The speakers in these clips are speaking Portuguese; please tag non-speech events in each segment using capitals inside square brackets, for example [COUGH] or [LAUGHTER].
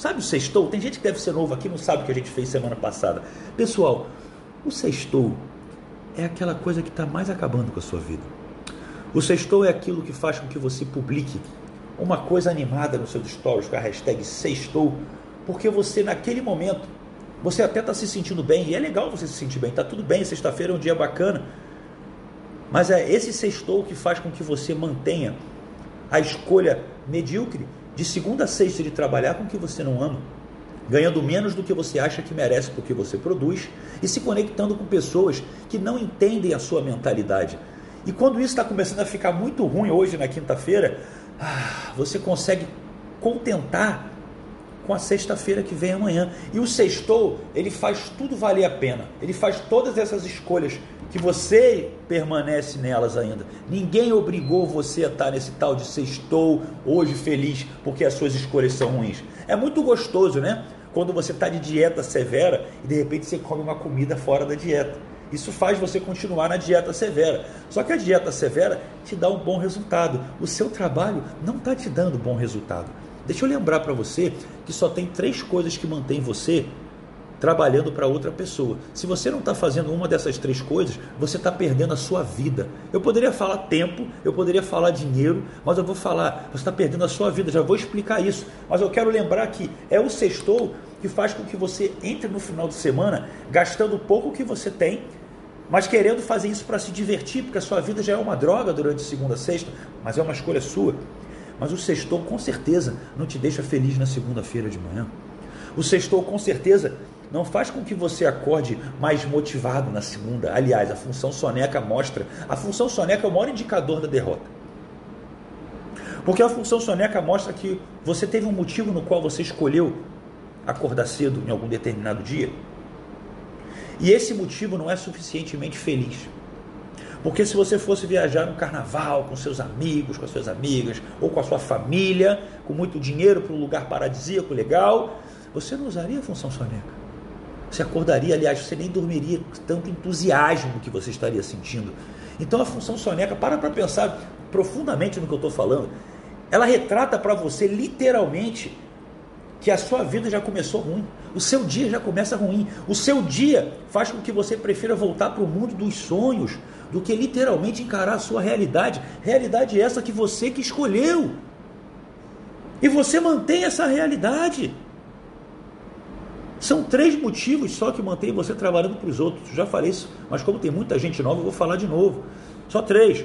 Sabe o sextou? Tem gente que deve ser novo aqui não sabe o que a gente fez semana passada. Pessoal, o sextou é aquela coisa que está mais acabando com a sua vida. O sextou é aquilo que faz com que você publique uma coisa animada nos seus stories com a hashtag sextou, porque você naquele momento, você até está se sentindo bem, e é legal você se sentir bem, está tudo bem, sexta-feira é um dia bacana, mas é esse sextou que faz com que você mantenha a escolha medíocre de segunda a sexta de trabalhar com o que você não ama, ganhando menos do que você acha que merece porque você produz e se conectando com pessoas que não entendem a sua mentalidade. E quando isso está começando a ficar muito ruim hoje na quinta-feira, ah, você consegue contentar com a sexta-feira que vem amanhã. E o sextou, ele faz tudo valer a pena. Ele faz todas essas escolhas que você permanece nelas ainda. Ninguém obrigou você a estar nesse tal de sextou hoje feliz porque as suas escolhas são ruins. É muito gostoso, né? Quando você está de dieta severa e de repente você come uma comida fora da dieta. Isso faz você continuar na dieta severa. Só que a dieta severa te dá um bom resultado. O seu trabalho não está te dando bom resultado. Deixa eu lembrar para você que só tem três coisas que mantêm você trabalhando para outra pessoa. Se você não está fazendo uma dessas três coisas, você está perdendo a sua vida. Eu poderia falar tempo, eu poderia falar dinheiro, mas eu vou falar, você está perdendo a sua vida, já vou explicar isso. Mas eu quero lembrar que é o sextou que faz com que você entre no final de semana gastando pouco que você tem, mas querendo fazer isso para se divertir, porque a sua vida já é uma droga durante segunda sexta, mas é uma escolha sua. Mas o sextou com certeza não te deixa feliz na segunda-feira de manhã. O sextou com certeza não faz com que você acorde mais motivado na segunda. Aliás, a função soneca mostra. A função soneca é o maior indicador da derrota. Porque a função soneca mostra que você teve um motivo no qual você escolheu acordar cedo em algum determinado dia. E esse motivo não é suficientemente feliz. Porque se você fosse viajar no carnaval com seus amigos, com as suas amigas, ou com a sua família, com muito dinheiro para um lugar paradisíaco legal, você não usaria a função soneca. Você acordaria, aliás, você nem dormiria com tanto entusiasmo que você estaria sentindo. Então a função soneca, para para pensar profundamente no que eu estou falando, ela retrata para você literalmente que a sua vida já começou ruim, o seu dia já começa ruim, o seu dia faz com que você prefira voltar para o mundo dos sonhos do que literalmente encarar a sua realidade, realidade essa que você que escolheu. E você mantém essa realidade. São três motivos só que mantém você trabalhando para os outros. Já falei isso, mas como tem muita gente nova, eu vou falar de novo. Só três.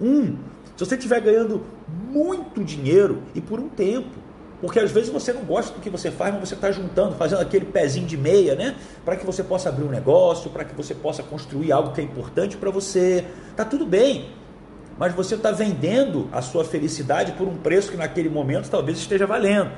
Um, se você estiver ganhando muito dinheiro e por um tempo, porque às vezes você não gosta do que você faz, mas você está juntando, fazendo aquele pezinho de meia, né? Para que você possa abrir um negócio, para que você possa construir algo que é importante para você. Tá tudo bem. Mas você está vendendo a sua felicidade por um preço que naquele momento talvez esteja valendo.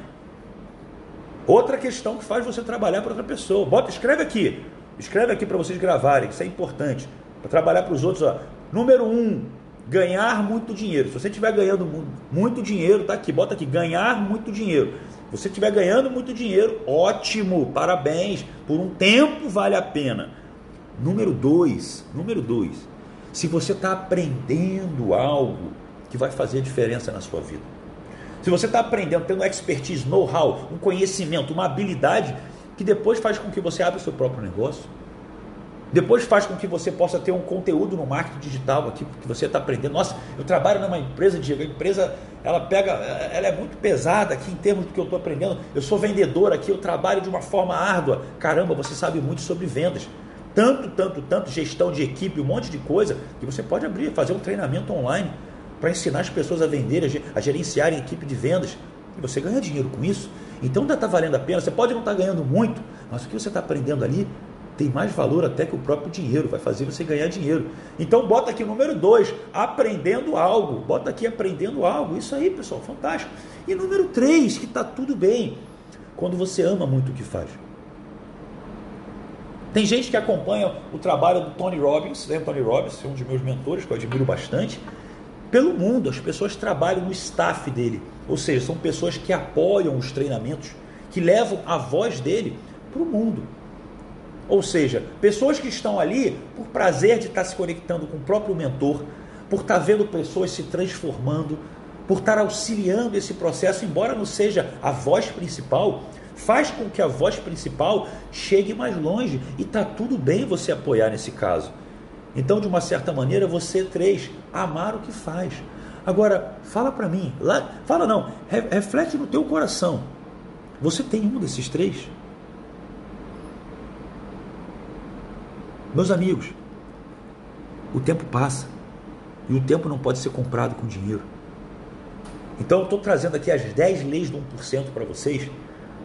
Outra questão que faz você trabalhar para outra pessoa. Bota, escreve aqui. Escreve aqui para vocês gravarem, isso é importante. Para trabalhar para os outros, ó. Número um, ganhar muito dinheiro. Se você estiver ganhando muito dinheiro, tá aqui, bota aqui, ganhar muito dinheiro. Se você estiver ganhando muito dinheiro, ótimo, parabéns. Por um tempo vale a pena. Número dois, número dois, se você está aprendendo algo que vai fazer diferença na sua vida. Se você está aprendendo, tendo expertise, know-how, um conhecimento, uma habilidade, que depois faz com que você abra o seu próprio negócio, depois faz com que você possa ter um conteúdo no marketing digital aqui, que você está aprendendo. Nossa, eu trabalho numa empresa, Diego, a empresa ela pega, ela é muito pesada aqui em termos do que eu estou aprendendo. Eu sou vendedor aqui, eu trabalho de uma forma árdua. Caramba, você sabe muito sobre vendas. Tanto, tanto, tanto, gestão de equipe, um monte de coisa, que você pode abrir, fazer um treinamento online para ensinar as pessoas a vender, a gerenciarem equipe de vendas. E você ganha dinheiro com isso. Então ainda está valendo a pena. Você pode não estar tá ganhando muito, mas o que você está aprendendo ali tem mais valor até que o próprio dinheiro, vai fazer você ganhar dinheiro. Então bota aqui número 2, aprendendo algo. Bota aqui aprendendo algo. Isso aí, pessoal, fantástico. E número 3, que está tudo bem. Quando você ama muito o que faz. Tem gente que acompanha o trabalho do Tony Robbins, né? Tony Robbins é um dos meus mentores, que eu admiro bastante pelo mundo. As pessoas trabalham no staff dele, ou seja, são pessoas que apoiam os treinamentos, que levam a voz dele para o mundo. Ou seja, pessoas que estão ali por prazer de estar se conectando com o próprio mentor, por estar vendo pessoas se transformando, por estar auxiliando esse processo, embora não seja a voz principal, faz com que a voz principal chegue mais longe e tá tudo bem você apoiar nesse caso. Então, de uma certa maneira, você três amar o que faz. Agora, fala para mim, lá, fala não, reflete no teu coração. Você tem um desses três? Meus amigos, o tempo passa e o tempo não pode ser comprado com dinheiro. Então eu estou trazendo aqui as 10 leis do 1% para vocês,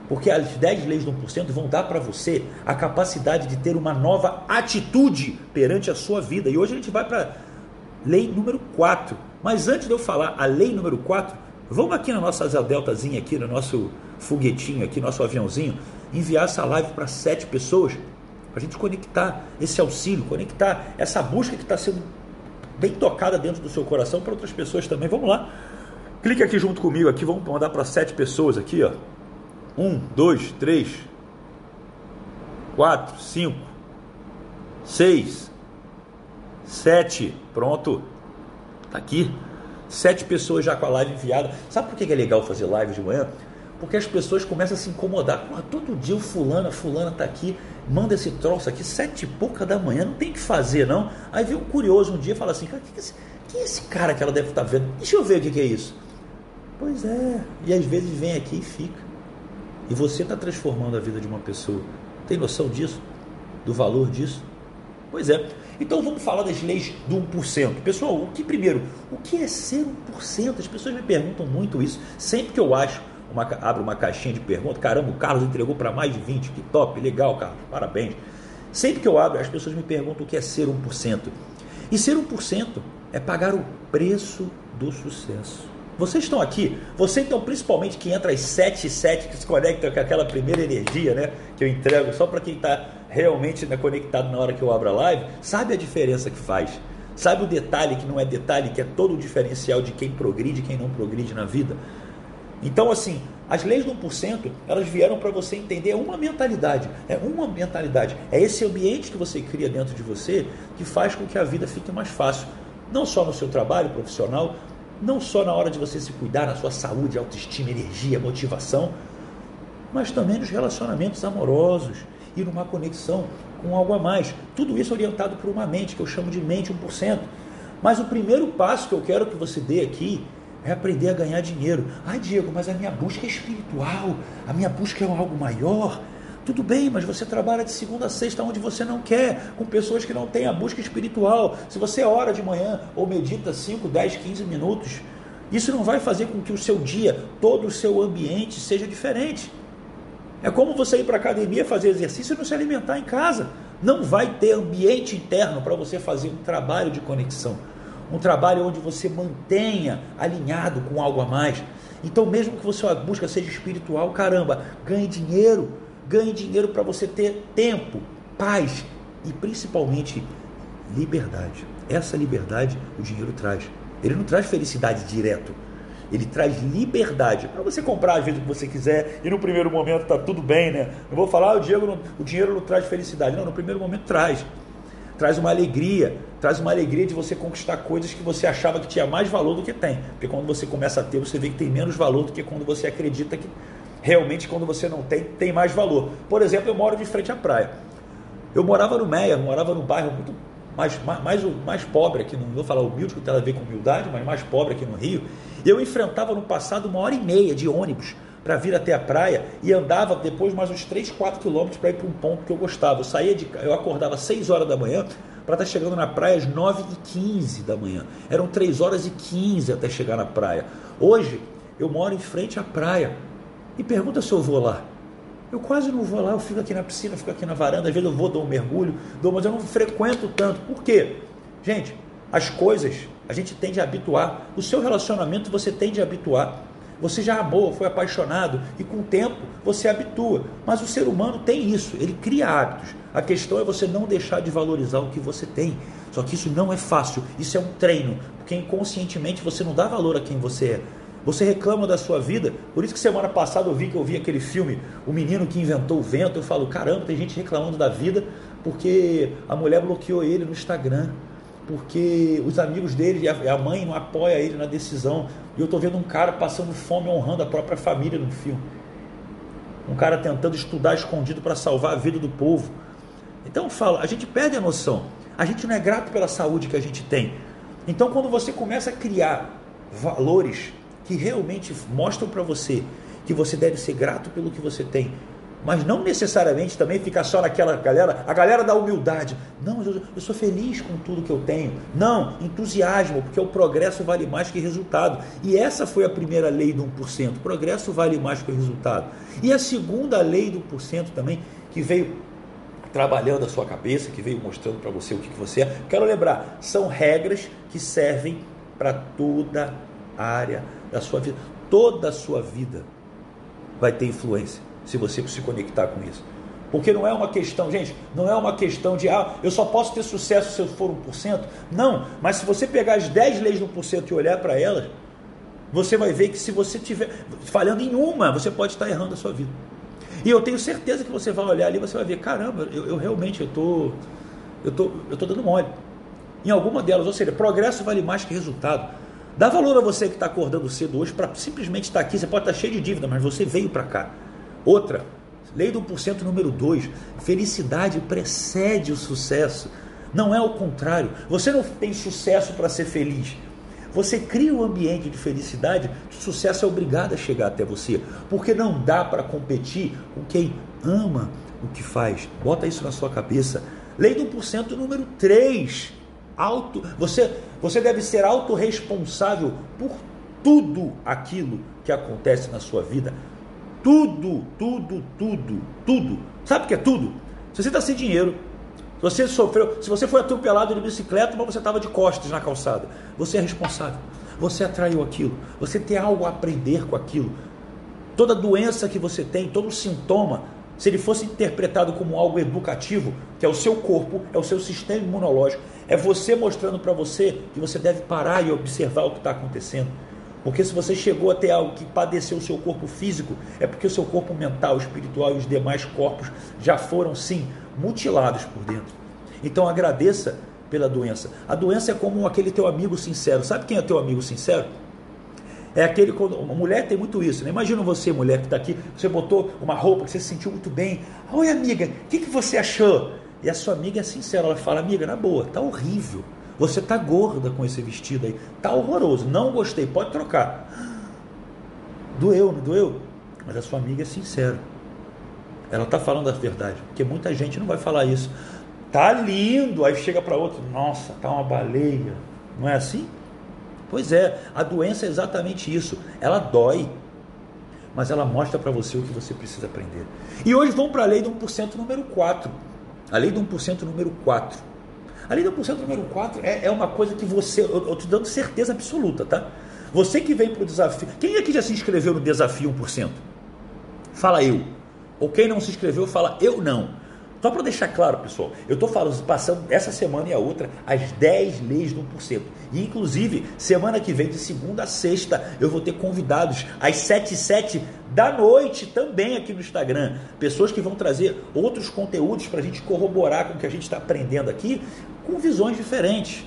porque as 10 leis do 1% vão dar para você a capacidade de ter uma nova atitude perante a sua vida. E hoje a gente vai para lei número 4. Mas antes de eu falar a lei número 4, vamos aqui na nossa asa deltazinha aqui, no nosso foguetinho aqui, nosso aviãozinho, enviar essa live para sete pessoas, para a gente conectar esse auxílio, conectar essa busca que está sendo bem tocada dentro do seu coração para outras pessoas também. Vamos lá. Clique aqui junto comigo aqui, vamos mandar para sete pessoas aqui, ó. Um, dois, três, quatro, cinco, seis, sete. Pronto. Tá aqui. Sete pessoas já com a live enviada. Sabe por que é legal fazer live de manhã? Porque as pessoas começam a se incomodar. Porra, todo dia o fulano, a fulana tá aqui, manda esse troço aqui, sete e pouca da manhã, não tem que fazer, não. Aí vem um curioso um dia e fala assim, cara, que, é esse, que é esse cara que ela deve estar tá vendo? Deixa eu ver o que, que é isso. Pois é, e às vezes vem aqui e fica. E você está transformando a vida de uma pessoa. Tem noção disso? Do valor disso? Pois é. Então vamos falar das leis do 1%. Pessoal, o que primeiro, o que é ser 1%? As pessoas me perguntam muito isso. Sempre que eu acho, uma, abro uma caixinha de perguntas, caramba, o Carlos entregou para mais de 20, que top, legal, Carlos, parabéns. Sempre que eu abro, as pessoas me perguntam o que é ser 1%. E ser 1% é pagar o preço do sucesso. Vocês estão aqui, você então principalmente que entra às 7 e 7, que se conecta com aquela primeira energia né, que eu entrego só para quem está realmente né, conectado na hora que eu abro a live, sabe a diferença que faz. Sabe o detalhe que não é detalhe, que é todo o diferencial de quem progride e quem não progride na vida. Então, assim, as leis do 1%, elas vieram para você entender uma mentalidade. É uma mentalidade. É esse ambiente que você cria dentro de você que faz com que a vida fique mais fácil. Não só no seu trabalho profissional, não só na hora de você se cuidar, na sua saúde, autoestima, energia, motivação, mas também nos relacionamentos amorosos e numa conexão com algo a mais. Tudo isso orientado por uma mente, que eu chamo de mente 1%. Mas o primeiro passo que eu quero que você dê aqui é aprender a ganhar dinheiro. Ah, Diego, mas a minha busca é espiritual, a minha busca é algo maior. Tudo bem, mas você trabalha de segunda a sexta onde você não quer, com pessoas que não têm a busca espiritual. Se você ora de manhã ou medita 5, 10, 15 minutos, isso não vai fazer com que o seu dia, todo o seu ambiente seja diferente. É como você ir para a academia fazer exercício e não se alimentar em casa. Não vai ter ambiente interno para você fazer um trabalho de conexão. Um trabalho onde você mantenha alinhado com algo a mais. Então, mesmo que você busca seja espiritual, caramba, ganhe dinheiro Ganhe dinheiro para você ter tempo, paz e principalmente liberdade. Essa liberdade o dinheiro traz. Ele não traz felicidade direto. Ele traz liberdade para você comprar às vezes o que você quiser e no primeiro momento tá tudo bem, né? Não vou falar, ah, o, Diego não, o dinheiro não traz felicidade. Não, no primeiro momento traz. Traz uma alegria, traz uma alegria de você conquistar coisas que você achava que tinha mais valor do que tem. Porque quando você começa a ter, você vê que tem menos valor do que quando você acredita que realmente quando você não tem, tem mais valor. Por exemplo, eu moro de frente à praia. Eu morava no Meia, morava num bairro muito mais, mais, mais, pobre aqui, não vou falar humilde, que tem a ver com humildade, mas mais pobre aqui no Rio. Eu enfrentava no passado uma hora e meia de ônibus para vir até a praia e andava depois mais uns 3, 4 quilômetros para ir para um ponto que eu gostava. Eu saía de eu acordava às 6 horas da manhã para estar tá chegando na praia às 9 e 15 da manhã. Eram 3 horas e 15 até chegar na praia. Hoje eu moro em frente à praia e pergunta se eu vou lá. Eu quase não vou lá, eu fico aqui na piscina, fico aqui na varanda, às vezes eu vou, dou um mergulho, dou, mas eu não frequento tanto. Por quê? Gente, as coisas a gente tende a habituar. O seu relacionamento você tende a habituar. Você já amou, foi apaixonado e com o tempo você habitua. Mas o ser humano tem isso, ele cria hábitos. A questão é você não deixar de valorizar o que você tem. Só que isso não é fácil, isso é um treino, porque inconscientemente você não dá valor a quem você é. Você reclama da sua vida. Por isso que semana passada eu vi que eu vi aquele filme O Menino que Inventou o Vento. Eu falo, caramba, tem gente reclamando da vida porque a mulher bloqueou ele no Instagram. Porque os amigos dele e a mãe não apoia ele na decisão. E eu estou vendo um cara passando fome honrando a própria família no filme. Um cara tentando estudar escondido para salvar a vida do povo. Então fala, a gente perde a noção. A gente não é grato pela saúde que a gente tem. Então quando você começa a criar valores que realmente mostram para você que você deve ser grato pelo que você tem, mas não necessariamente também ficar só naquela galera, a galera da humildade. Não, eu, eu, sou feliz com tudo que eu tenho. Não, entusiasmo, porque o progresso vale mais que resultado. E essa foi a primeira lei do 1%. Progresso vale mais que resultado. E a segunda lei do 1% também, que veio trabalhando a sua cabeça, que veio mostrando para você o que, que você é. Quero lembrar, são regras que servem para toda área da sua vida. Toda a sua vida vai ter influência se você se conectar com isso. Porque não é uma questão, gente, não é uma questão de, ah, eu só posso ter sucesso se eu for 1%. Não, mas se você pegar as 10 leis do 1% e olhar para elas, você vai ver que se você estiver falhando em uma, você pode estar errando a sua vida. E eu tenho certeza que você vai olhar ali você vai ver, caramba, eu, eu realmente eu tô, eu tô, eu tô dando mole. Em alguma delas, ou seja, progresso vale mais que resultado. Dá valor a você que está acordando cedo hoje para simplesmente estar aqui. Você pode estar cheio de dívida, mas você veio para cá. Outra, lei do 1% número 2, felicidade precede o sucesso. Não é o contrário. Você não tem sucesso para ser feliz. Você cria um ambiente de felicidade, o sucesso é obrigado a chegar até você, porque não dá para competir com quem ama o que faz. Bota isso na sua cabeça. Lei do 1% número 3. Auto, você, você deve ser autorresponsável por tudo aquilo que acontece na sua vida. Tudo, tudo, tudo, tudo. Sabe o que é tudo? Se você está sem dinheiro, você sofreu, se você foi atropelado de bicicleta, mas você estava de costas na calçada, você é responsável. Você atraiu aquilo. Você tem algo a aprender com aquilo. Toda doença que você tem, todo sintoma, se ele fosse interpretado como algo educativo, que é o seu corpo, é o seu sistema imunológico, é você mostrando para você que você deve parar e observar o que está acontecendo. Porque se você chegou a ter algo que padeceu o seu corpo físico, é porque o seu corpo mental, espiritual e os demais corpos já foram sim mutilados por dentro. Então agradeça pela doença. A doença é como aquele teu amigo sincero. Sabe quem é teu amigo sincero? É aquele quando mulher tem muito isso. Né? Imagina você, mulher que está aqui, você botou uma roupa que você se sentiu muito bem. Oi, amiga, o que, que você achou? E a sua amiga é sincera, ela fala, amiga, na boa, tá horrível. Você tá gorda com esse vestido aí, tá horroroso, não gostei, pode trocar. Doeu, não doeu? Mas a sua amiga é sincera. Ela está falando a verdade, porque muita gente não vai falar isso. Tá lindo, aí chega para outro, nossa, tá uma baleia. Não é assim? Pois é, a doença é exatamente isso. Ela dói, mas ela mostra para você o que você precisa aprender. E hoje vamos para a lei do 1% número 4. A lei do 1% número 4. A lei do 1% número 4 é, é uma coisa que você, eu estou dando certeza absoluta, tá? Você que vem para o desafio. Quem aqui já se inscreveu no desafio 1%? Fala eu. Ou quem não se inscreveu, fala eu não. Só para deixar claro, pessoal, eu estou falando, passando essa semana e a outra as 10 leis do 1%. E inclusive, semana que vem, de segunda a sexta, eu vou ter convidados às 7 e 7 da noite também aqui no Instagram. Pessoas que vão trazer outros conteúdos para a gente corroborar com o que a gente está aprendendo aqui, com visões diferentes.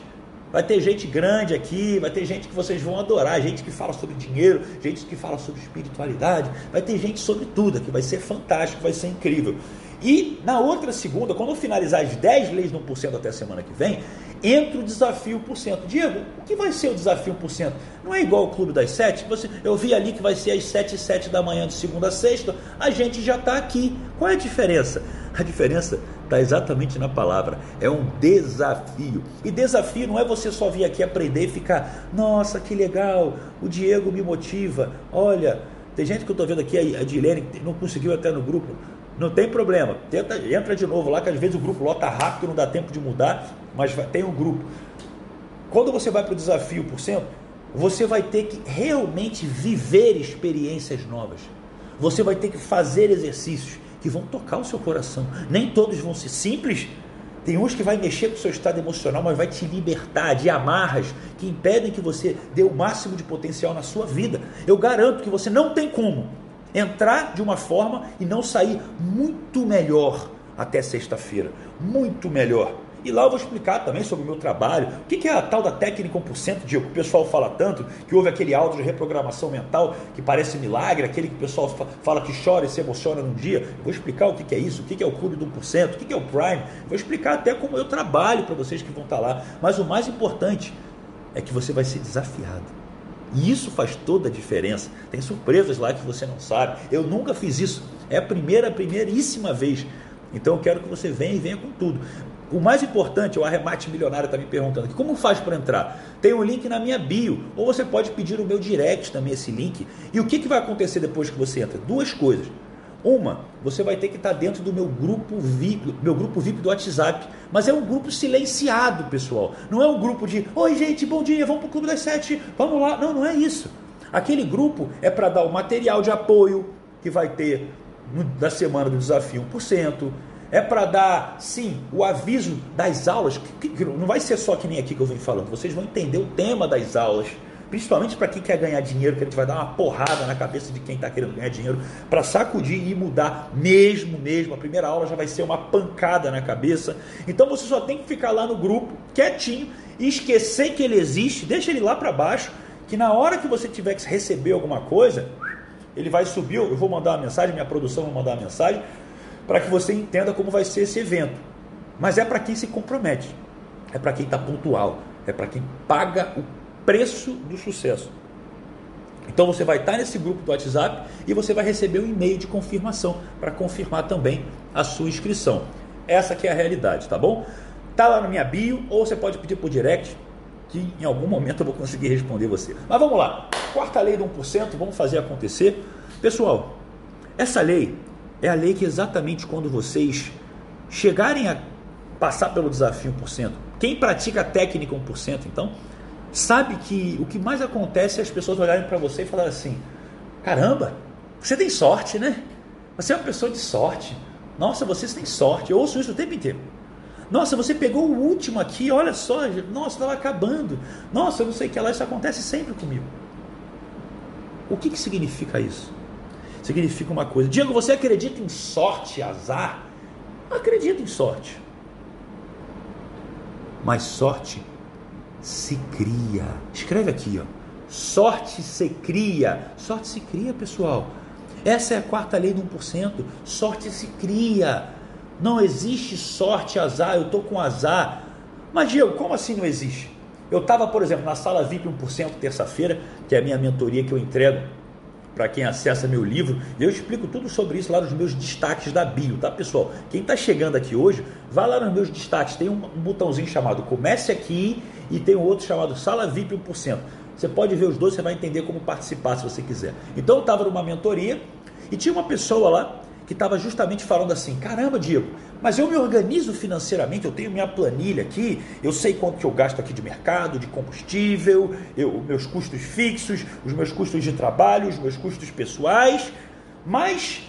Vai ter gente grande aqui, vai ter gente que vocês vão adorar, gente que fala sobre dinheiro, gente que fala sobre espiritualidade, vai ter gente sobre tudo aqui, vai ser fantástico, vai ser incrível. E na outra segunda, quando eu finalizar as 10 leis no 1% até a semana que vem, entra o desafio 1%. Diego, o que vai ser o desafio 1%? Não é igual o Clube das 7? Você, eu vi ali que vai ser às 7 e 7 da manhã de segunda a sexta, a gente já está aqui. Qual é a diferença? A diferença está exatamente na palavra. É um desafio. E desafio não é você só vir aqui aprender e ficar, nossa, que legal, o Diego me motiva. Olha, tem gente que eu estou vendo aqui, a Dilene, não conseguiu até no grupo. Não tem problema. Tenta, entra de novo lá, que às vezes o grupo lota rápido, não dá tempo de mudar, mas tem um grupo. Quando você vai para o desafio por cento, você vai ter que realmente viver experiências novas. Você vai ter que fazer exercícios que vão tocar o seu coração. Nem todos vão ser simples. Tem uns que vai mexer com o seu estado emocional, mas vai te libertar de amarras que impedem que você dê o máximo de potencial na sua vida. Eu garanto que você não tem como entrar de uma forma e não sair muito melhor até sexta-feira. Muito melhor. E lá eu vou explicar também sobre o meu trabalho. O que é a tal da técnica 1%, Diego? Que o pessoal fala tanto, que houve aquele áudio de reprogramação mental que parece milagre, aquele que o pessoal fala que chora e se emociona num dia. Eu vou explicar o que é isso, o que é o clube do 1%, o que é o Prime. Eu vou explicar até como eu trabalho para vocês que vão estar lá. Mas o mais importante é que você vai ser desafiado. E isso faz toda a diferença. Tem surpresas lá que você não sabe. Eu nunca fiz isso. É a primeira, primeiríssima vez. Então eu quero que você venha e venha com tudo. O mais importante, o arremate milionário está me perguntando como faz para entrar? Tem um link na minha bio, ou você pode pedir o meu direct também, esse link. E o que, que vai acontecer depois que você entra? Duas coisas. Uma, você vai ter que estar dentro do meu grupo VIP, meu grupo VIP do WhatsApp. Mas é um grupo silenciado, pessoal. Não é um grupo de, oi gente, bom dia, vamos para o Clube das Sete, vamos lá. Não, não é isso. Aquele grupo é para dar o material de apoio que vai ter no, da semana do desafio 1%, é para dar, sim, o aviso das aulas, que, que, não vai ser só que nem aqui que eu venho falando, vocês vão entender o tema das aulas, principalmente para quem quer ganhar dinheiro, que a gente vai dar uma porrada na cabeça de quem está querendo ganhar dinheiro, para sacudir e mudar mesmo, mesmo. A primeira aula já vai ser uma pancada na cabeça. Então você só tem que ficar lá no grupo, quietinho, e esquecer que ele existe, deixa ele lá para baixo, que na hora que você tiver que receber alguma coisa, ele vai subir, eu vou mandar uma mensagem, minha produção vai mandar uma mensagem, para que você entenda como vai ser esse evento. Mas é para quem se compromete, é para quem está pontual, é para quem paga o preço do sucesso. Então você vai estar nesse grupo do WhatsApp e você vai receber um e-mail de confirmação para confirmar também a sua inscrição. Essa que é a realidade, tá bom? Tá lá na minha bio ou você pode pedir por direct que em algum momento eu vou conseguir responder você. Mas vamos lá. Quarta lei do 1%, vamos fazer acontecer. Pessoal, essa lei é a lei que exatamente quando vocês chegarem a passar pelo desafio 1%, quem pratica a técnica 1%, então, sabe que o que mais acontece é as pessoas olharem para você e falarem assim: caramba, você tem sorte, né? Você é uma pessoa de sorte. Nossa, você tem sorte. Eu ouço isso o tempo inteiro. Nossa, você pegou o último aqui, olha só. Nossa, estava acabando. Nossa, eu não sei o que lá, isso acontece sempre comigo. O que, que significa isso? significa uma coisa. Diego, você acredita em sorte, azar? Acredito em sorte. Mas sorte se cria. Escreve aqui, ó. Sorte se cria. Sorte se cria, pessoal. Essa é a quarta lei do 1%. Sorte se cria. Não existe sorte, azar. Eu estou com azar. Mas, Diego, como assim não existe? Eu estava, por exemplo, na sala VIP 1% terça-feira, que é a minha mentoria que eu entrego para quem acessa meu livro, eu explico tudo sobre isso lá nos meus destaques da bio, tá pessoal? Quem está chegando aqui hoje, vai lá nos meus destaques, tem um botãozinho chamado Comece Aqui e tem um outro chamado Sala VIP 1%. Você pode ver os dois, você vai entender como participar se você quiser. Então eu estava numa mentoria e tinha uma pessoa lá que estava justamente falando assim: caramba, Diego, mas eu me organizo financeiramente, eu tenho minha planilha aqui, eu sei quanto que eu gasto aqui de mercado, de combustível, eu, meus custos fixos, os meus custos de trabalho, os meus custos pessoais, mas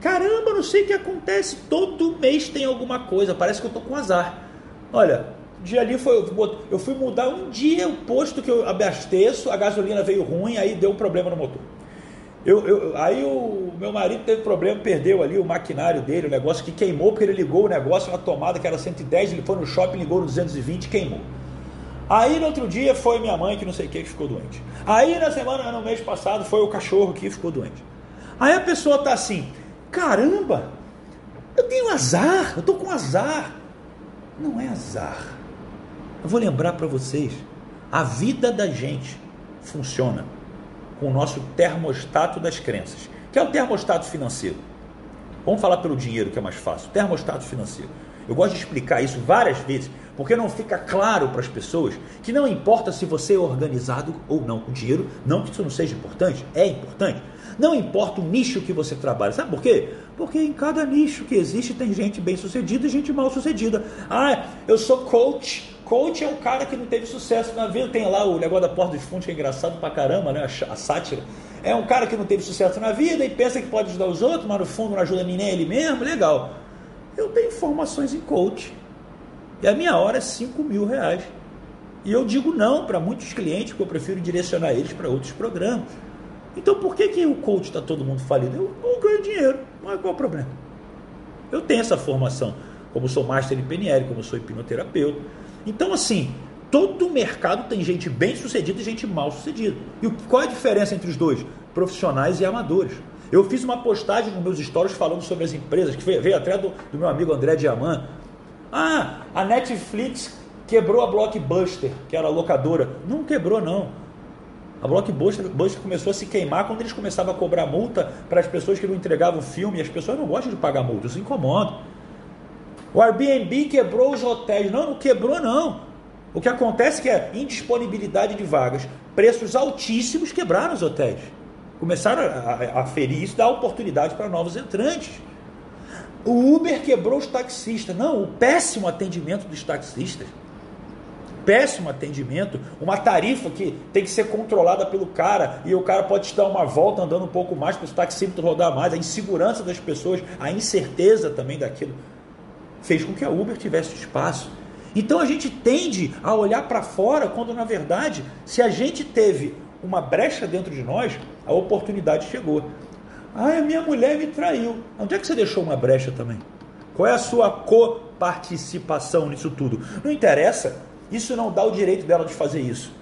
caramba, não sei o que acontece, todo mês tem alguma coisa, parece que eu estou com azar. Olha, dia ali foi, eu fui mudar um dia o posto que eu abasteço, a gasolina veio ruim, aí deu um problema no motor. Eu, eu, aí o meu marido teve problema, perdeu ali o maquinário dele, o negócio que queimou, porque ele ligou o negócio na tomada que era 110, ele foi no shopping, ligou no 220 queimou. Aí no outro dia foi minha mãe que não sei o que que ficou doente. Aí na semana, no mês passado, foi o cachorro que ficou doente. Aí a pessoa tá assim, caramba, eu tenho azar, eu tô com azar. Não é azar. Eu vou lembrar para vocês, a vida da gente funciona com o nosso termostato das crenças, que é o termostato financeiro. Vamos falar pelo dinheiro, que é mais fácil. Termostato financeiro. Eu gosto de explicar isso várias vezes, porque não fica claro para as pessoas que não importa se você é organizado ou não com dinheiro, não que isso não seja importante, é importante. Não importa o nicho que você trabalha. Sabe por quê? Porque em cada nicho que existe tem gente bem sucedida e gente mal sucedida. Ah, eu sou coach Coach é um cara que não teve sucesso na vida. Tem lá o negócio da porta dos fundos, que é engraçado pra caramba, né? A sátira. É um cara que não teve sucesso na vida e pensa que pode ajudar os outros, mas no fundo não ajuda nem ele mesmo. Legal. Eu tenho informações em coach. E a minha hora é 5 mil reais. E eu digo não para muitos clientes, porque eu prefiro direcionar eles para outros programas. Então por que, que o coach está todo mundo falido? Eu, eu ganho dinheiro, mas qual é o problema? Eu tenho essa formação. como sou master em PNL, como sou hipnoterapeuta. Então, assim, todo mercado tem gente bem sucedida e gente mal sucedida. E qual é a diferença entre os dois? Profissionais e amadores. Eu fiz uma postagem nos meus stories falando sobre as empresas, que veio até do, do meu amigo André Diamant. Ah, a Netflix quebrou a Blockbuster, que era a locadora. Não quebrou, não. A Blockbuster começou a se queimar quando eles começavam a cobrar multa para as pessoas que não entregavam o filme. E as pessoas não gostam de pagar multa, isso incomoda. O Airbnb quebrou os hotéis. Não, não quebrou, não. O que acontece é que é indisponibilidade de vagas, preços altíssimos quebraram os hotéis. Começaram a, a ferir isso, dar oportunidade para novos entrantes. O Uber quebrou os taxistas. Não, o péssimo atendimento dos taxistas. Péssimo atendimento, uma tarifa que tem que ser controlada pelo cara e o cara pode te dar uma volta andando um pouco mais para o taxímetro rodar mais, a insegurança das pessoas, a incerteza também daquilo fez com que a Uber tivesse espaço. Então a gente tende a olhar para fora quando na verdade, se a gente teve uma brecha dentro de nós, a oportunidade chegou. Ah, minha mulher me traiu. Onde é que você deixou uma brecha também? Qual é a sua coparticipação nisso tudo? Não interessa. Isso não dá o direito dela de fazer isso.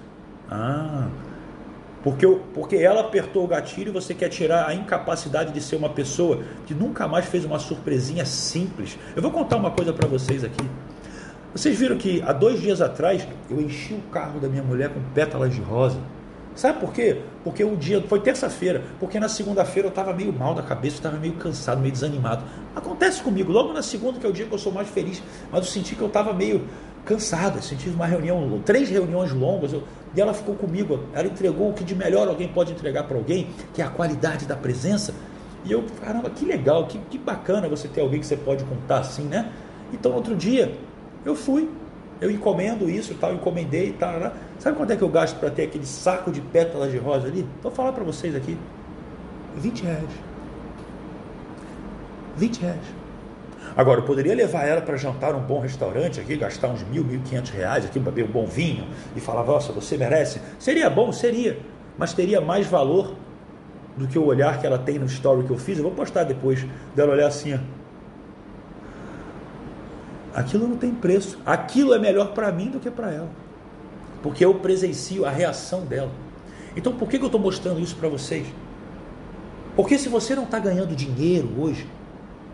Ah, porque, porque ela apertou o gatilho e você quer tirar a incapacidade de ser uma pessoa que nunca mais fez uma surpresinha simples. Eu vou contar uma coisa para vocês aqui. Vocês viram que há dois dias atrás eu enchi o carro da minha mulher com pétalas de rosa. Sabe por quê? Porque o dia foi terça-feira, porque na segunda-feira eu estava meio mal da cabeça, estava meio cansado, meio desanimado. Acontece comigo, logo na segunda, que é o dia que eu sou mais feliz, mas eu senti que eu estava meio cansado, eu senti uma reunião, três reuniões longas, eu, e ela ficou comigo, ela entregou o que de melhor alguém pode entregar para alguém, que é a qualidade da presença. E eu, caramba, que legal, que, que bacana você ter alguém que você pode contar assim, né? Então, outro dia, eu fui, eu encomendo isso, tal, encomendei e tal. Né? Sabe quanto é que eu gasto para ter aquele saco de pétalas de rosa ali? Vou falar para vocês aqui: 20 reais. 20 reais. Agora, eu poderia levar ela para jantar num bom restaurante aqui, gastar uns mil, mil quinhentos reais aqui, beber um bom vinho e falar, nossa, você merece. Seria bom, seria, mas teria mais valor do que o olhar que ela tem no story que eu fiz. Eu vou postar depois dela olhar assim, ó. Aquilo não tem preço. Aquilo é melhor para mim do que para ela. Porque eu presencio a reação dela. Então, por que, que eu estou mostrando isso para vocês? Porque se você não está ganhando dinheiro hoje,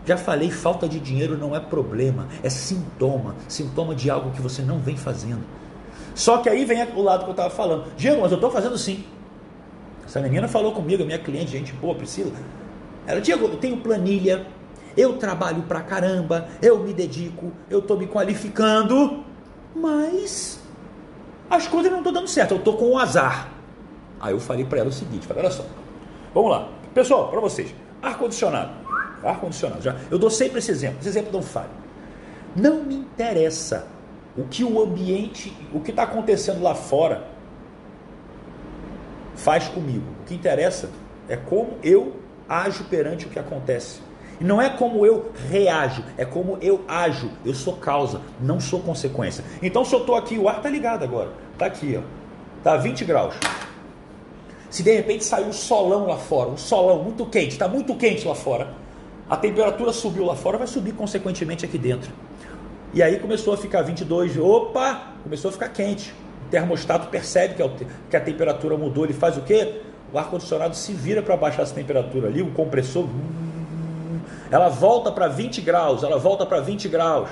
já falei, falta de dinheiro não é problema, é sintoma, sintoma de algo que você não vem fazendo. Só que aí vem o lado que eu estava falando. Diego, mas eu estou fazendo sim. Essa menina falou comigo, minha cliente, gente boa, Priscila. Ela, Diego, eu tenho planilha, eu trabalho pra caramba, eu me dedico, eu estou me qualificando, mas as coisas não estão dando certo, eu estou com o azar. Aí eu falei para ela o seguinte, falei, olha só, vamos lá. Pessoal, para vocês, ar-condicionado ar-condicionado. Já, eu dou sempre esse exemplo, esse exemplo não falha. Não me interessa o que o ambiente, o que está acontecendo lá fora faz comigo. O que interessa é como eu ajo perante o que acontece. E não é como eu reajo, é como eu ajo. Eu sou causa, não sou consequência. Então, se eu estou aqui, o ar está ligado agora. Está aqui, ó. Está 20 graus. Se de repente saiu um solão lá fora, um solão muito quente, está muito quente lá fora a temperatura subiu lá fora, vai subir consequentemente aqui dentro. E aí começou a ficar 22, opa, começou a ficar quente. O termostato percebe que a temperatura mudou, ele faz o quê? O ar-condicionado se vira para baixar essa temperatura ali, o compressor, ela volta para 20 graus, ela volta para 20 graus.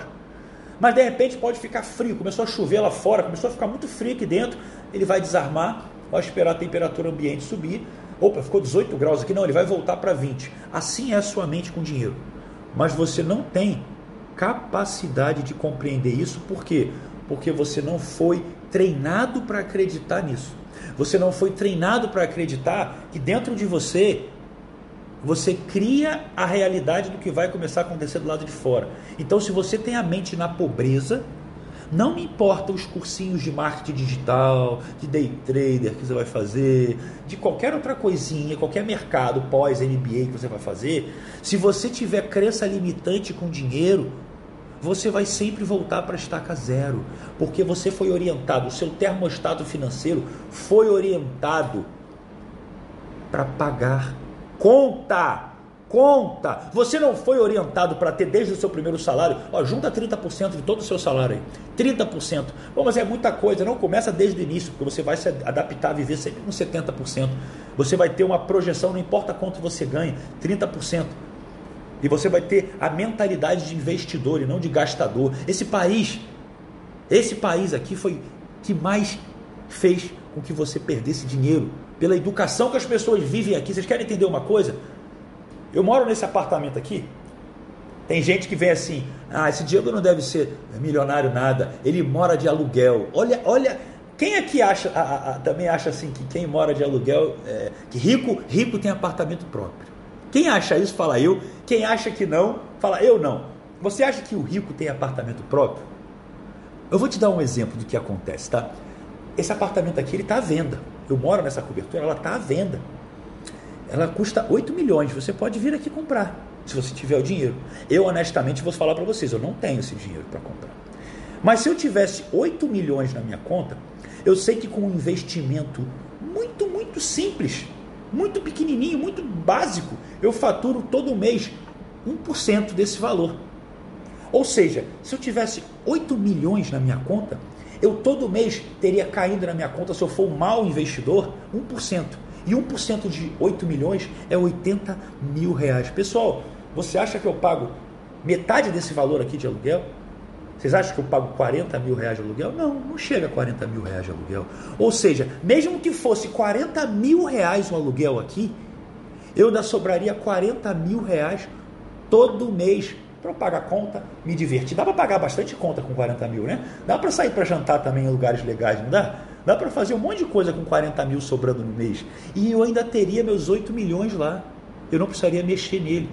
Mas de repente pode ficar frio, começou a chover lá fora, começou a ficar muito frio aqui dentro, ele vai desarmar, vai esperar a temperatura ambiente subir, Opa, ficou 18 graus aqui. Não, ele vai voltar para 20. Assim é a sua mente com dinheiro. Mas você não tem capacidade de compreender isso. Por quê? Porque você não foi treinado para acreditar nisso. Você não foi treinado para acreditar que dentro de você você cria a realidade do que vai começar a acontecer do lado de fora. Então, se você tem a mente na pobreza, não me importa os cursinhos de marketing digital, de day trader que você vai fazer, de qualquer outra coisinha, qualquer mercado pós-MBA que você vai fazer. Se você tiver crença limitante com dinheiro, você vai sempre voltar para a estaca zero, porque você foi orientado, o seu termostato financeiro foi orientado para pagar conta, conta. Você não foi orientado para ter desde o seu primeiro salário, ó, junta 30% de todo o seu salário aí. 30%. Bom, mas é muita coisa, não começa desde o início, porque você vai se adaptar a viver sempre com 70%. Você vai ter uma projeção, não importa quanto você ganha, 30%. E você vai ter a mentalidade de investidor e não de gastador. Esse país, esse país aqui foi que mais fez com que você perdesse dinheiro pela educação que as pessoas vivem aqui. Vocês querem entender uma coisa? Eu moro nesse apartamento aqui. Tem gente que vem assim: ah, esse Diego não deve ser milionário nada. Ele mora de aluguel. Olha, olha. Quem aqui acha, a, a, também acha assim que quem mora de aluguel, é, que rico, rico tem apartamento próprio? Quem acha isso, fala eu. Quem acha que não, fala eu não. Você acha que o rico tem apartamento próprio? Eu vou te dar um exemplo do que acontece, tá? Esse apartamento aqui ele está à venda. Eu moro nessa cobertura, ela está à venda. Ela custa 8 milhões. Você pode vir aqui comprar, se você tiver o dinheiro. Eu, honestamente, vou falar para vocês: eu não tenho esse dinheiro para comprar. Mas se eu tivesse 8 milhões na minha conta, eu sei que com um investimento muito, muito simples, muito pequenininho, muito básico, eu faturo todo mês 1% desse valor. Ou seja, se eu tivesse 8 milhões na minha conta, eu todo mês teria caído na minha conta, se eu for um mau investidor, 1%. E 1% de 8 milhões é 80 mil reais. Pessoal, você acha que eu pago metade desse valor aqui de aluguel? Vocês acham que eu pago 40 mil reais de aluguel? Não, não chega a 40 mil reais de aluguel. Ou seja, mesmo que fosse 40 mil reais o aluguel aqui, eu ainda sobraria 40 mil reais todo mês para eu pagar conta, me divertir. Dá para pagar bastante conta com 40 mil, né? Dá para sair para jantar também em lugares legais, não dá? Dá para fazer um monte de coisa com 40 mil sobrando no mês. E eu ainda teria meus 8 milhões lá. Eu não precisaria mexer nele.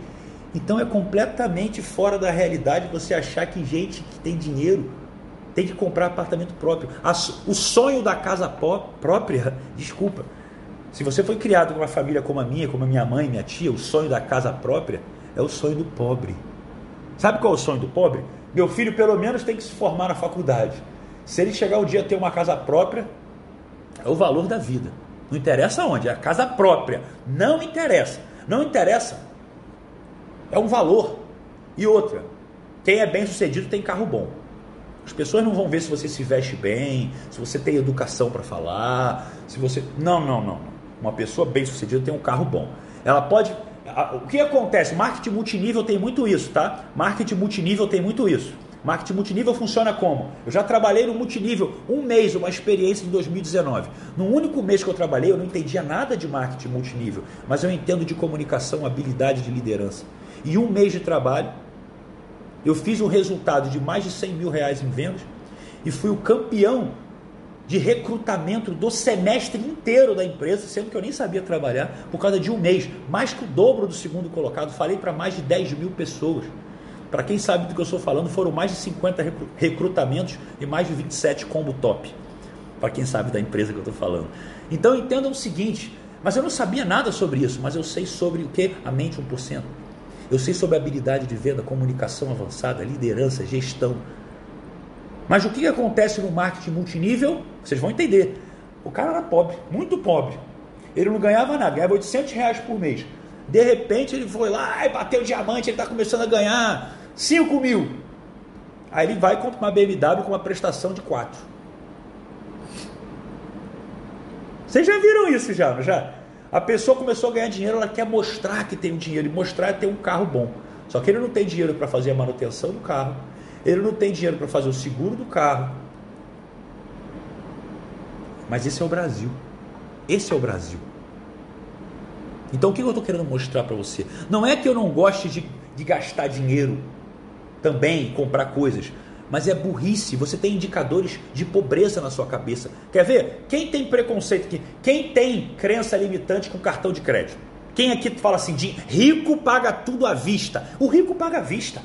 Então é completamente fora da realidade você achar que gente que tem dinheiro tem que comprar apartamento próprio. O sonho da casa própria, [LAUGHS] desculpa. Se você foi criado com uma família como a minha, como a minha mãe, minha tia, o sonho da casa própria é o sonho do pobre. Sabe qual é o sonho do pobre? Meu filho, pelo menos, tem que se formar na faculdade. Se ele chegar um dia a ter uma casa própria, é o valor da vida. Não interessa onde, é a casa própria. Não interessa. Não interessa. É um valor. E outra, quem é bem sucedido tem carro bom. As pessoas não vão ver se você se veste bem, se você tem educação para falar, se você. Não, não, não. Uma pessoa bem sucedida tem um carro bom. Ela pode o que acontece? Marketing multinível tem muito isso, tá? Marketing multinível tem muito isso. Marketing multinível funciona como? Eu já trabalhei no multinível um mês, uma experiência em 2019. No único mês que eu trabalhei, eu não entendia nada de marketing multinível, mas eu entendo de comunicação, habilidade de liderança. E um mês de trabalho, eu fiz um resultado de mais de 100 mil reais em vendas e fui o campeão de recrutamento do semestre inteiro da empresa, sendo que eu nem sabia trabalhar, por causa de um mês, mais que o dobro do segundo colocado. Falei para mais de 10 mil pessoas. Para quem sabe do que eu estou falando, foram mais de 50 recrutamentos e mais de 27 combo top. Para quem sabe da empresa que eu estou falando. Então entendam o seguinte, mas eu não sabia nada sobre isso, mas eu sei sobre o que? A mente 1%. Eu sei sobre habilidade de venda, comunicação avançada, liderança, gestão. Mas o que acontece no marketing multinível? Vocês vão entender. O cara era pobre, muito pobre. Ele não ganhava nada, ganhava 800 reais por mês. De repente ele foi lá e bateu o diamante, ele está começando a ganhar 5 mil. Aí ele vai e compra uma BMW com uma prestação de 4. Vocês já viram isso já, já? A pessoa começou a ganhar dinheiro, ela quer mostrar que tem dinheiro, e mostrar que tem um carro bom. Só que ele não tem dinheiro para fazer a manutenção do carro, ele não tem dinheiro para fazer o seguro do carro. Mas esse é o Brasil. Esse é o Brasil. Então o que eu estou querendo mostrar para você? Não é que eu não goste de, de gastar dinheiro também, comprar coisas. Mas é burrice, você tem indicadores de pobreza na sua cabeça. Quer ver? Quem tem preconceito aqui? Quem tem crença limitante com cartão de crédito? Quem aqui fala assim, de rico paga tudo à vista? O rico paga à vista.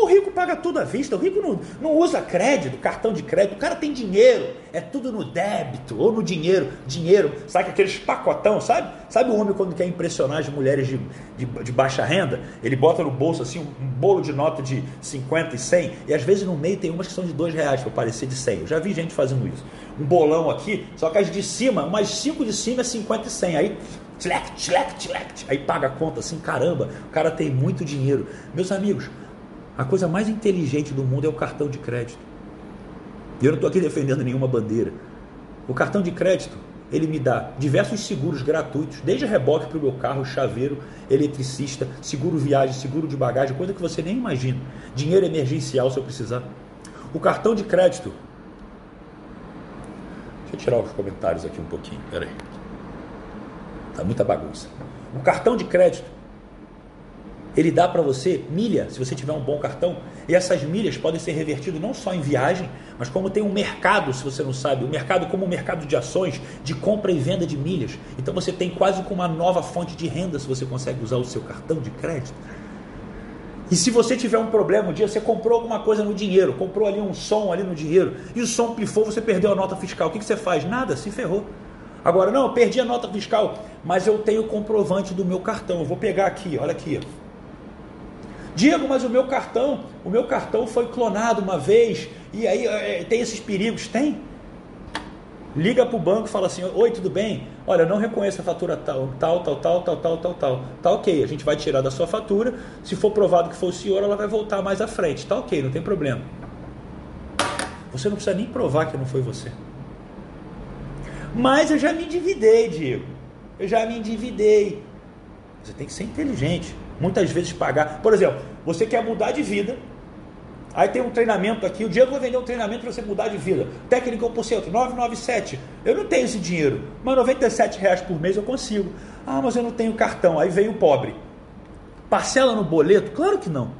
O rico paga tudo à vista, o rico não, não usa crédito, cartão de crédito, o cara tem dinheiro, é tudo no débito ou no dinheiro. Dinheiro, sabe aqueles pacotão, sabe? Sabe o homem quando quer impressionar as mulheres de, de, de baixa renda? Ele bota no bolso assim um, um, bolo de nota de 50 e 100 e às vezes no meio tem umas que são de 2 reais para parecer de 100. Eu já vi gente fazendo isso. Um bolão aqui, só que as de cima, umas 5 de cima é 50 e 100. Aí Tchleck, tchleck, tchleck. Aí paga a conta assim, caramba, o cara tem muito dinheiro. Meus amigos, a coisa mais inteligente do mundo é o cartão de crédito. E eu não estou aqui defendendo nenhuma bandeira. O cartão de crédito, ele me dá diversos seguros gratuitos, desde reboque para o meu carro, chaveiro, eletricista, seguro viagem, seguro de bagagem, coisa que você nem imagina. Dinheiro emergencial se eu precisar. O cartão de crédito. Deixa eu tirar os comentários aqui um pouquinho, peraí. Tá muita bagunça. O cartão de crédito, ele dá para você milha, se você tiver um bom cartão, e essas milhas podem ser revertidas não só em viagem, mas como tem um mercado, se você não sabe, um mercado como um mercado de ações, de compra e venda de milhas. Então você tem quase como uma nova fonte de renda se você consegue usar o seu cartão de crédito. E se você tiver um problema um dia, você comprou alguma coisa no dinheiro, comprou ali um som ali no dinheiro, e o som pifou, você perdeu a nota fiscal. O que, que você faz? Nada, se ferrou. Agora, não, eu perdi a nota fiscal, mas eu tenho o comprovante do meu cartão. Eu vou pegar aqui, olha aqui. Diego, mas o meu cartão, o meu cartão foi clonado uma vez, e aí é, tem esses perigos? Tem. Liga para o banco e fala assim: Oi, tudo bem? Olha, não reconheço a fatura tal, tal, tal, tal, tal, tal, tal, tal. Tá ok, a gente vai tirar da sua fatura. Se for provado que foi o senhor, ela vai voltar mais à frente. Tá ok, não tem problema. Você não precisa nem provar que não foi você. Mas eu já me endividei, Diego. Eu já me endividei. Você tem que ser inteligente. Muitas vezes pagar. Por exemplo, você quer mudar de vida. Aí tem um treinamento aqui. O Diego vai vender um treinamento para você mudar de vida. Técnica 1%, 997. Eu não tenho esse dinheiro. Mas 97 reais por mês eu consigo. Ah, mas eu não tenho cartão. Aí vem o pobre. Parcela no boleto? Claro que não.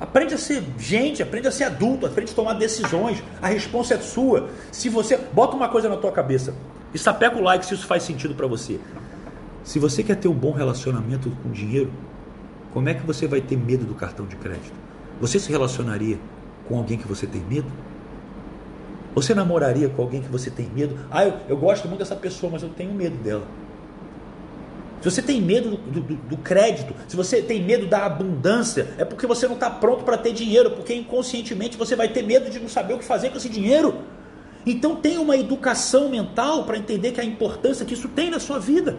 Aprende a ser gente, aprende a ser adulto, aprende a tomar decisões. A resposta é sua. Se você bota uma coisa na tua cabeça e sapeca o like se isso faz sentido para você. Se você quer ter um bom relacionamento com dinheiro, como é que você vai ter medo do cartão de crédito? Você se relacionaria com alguém que você tem medo? Você namoraria com alguém que você tem medo? Ah, eu, eu gosto muito dessa pessoa, mas eu tenho medo dela. Se você tem medo do, do, do, crédito, se você tem medo da abundância, é porque você não está pronto para ter dinheiro, porque inconscientemente você vai ter medo de não saber o que fazer com esse dinheiro. Então tem uma educação mental para entender que a importância que isso tem na sua vida.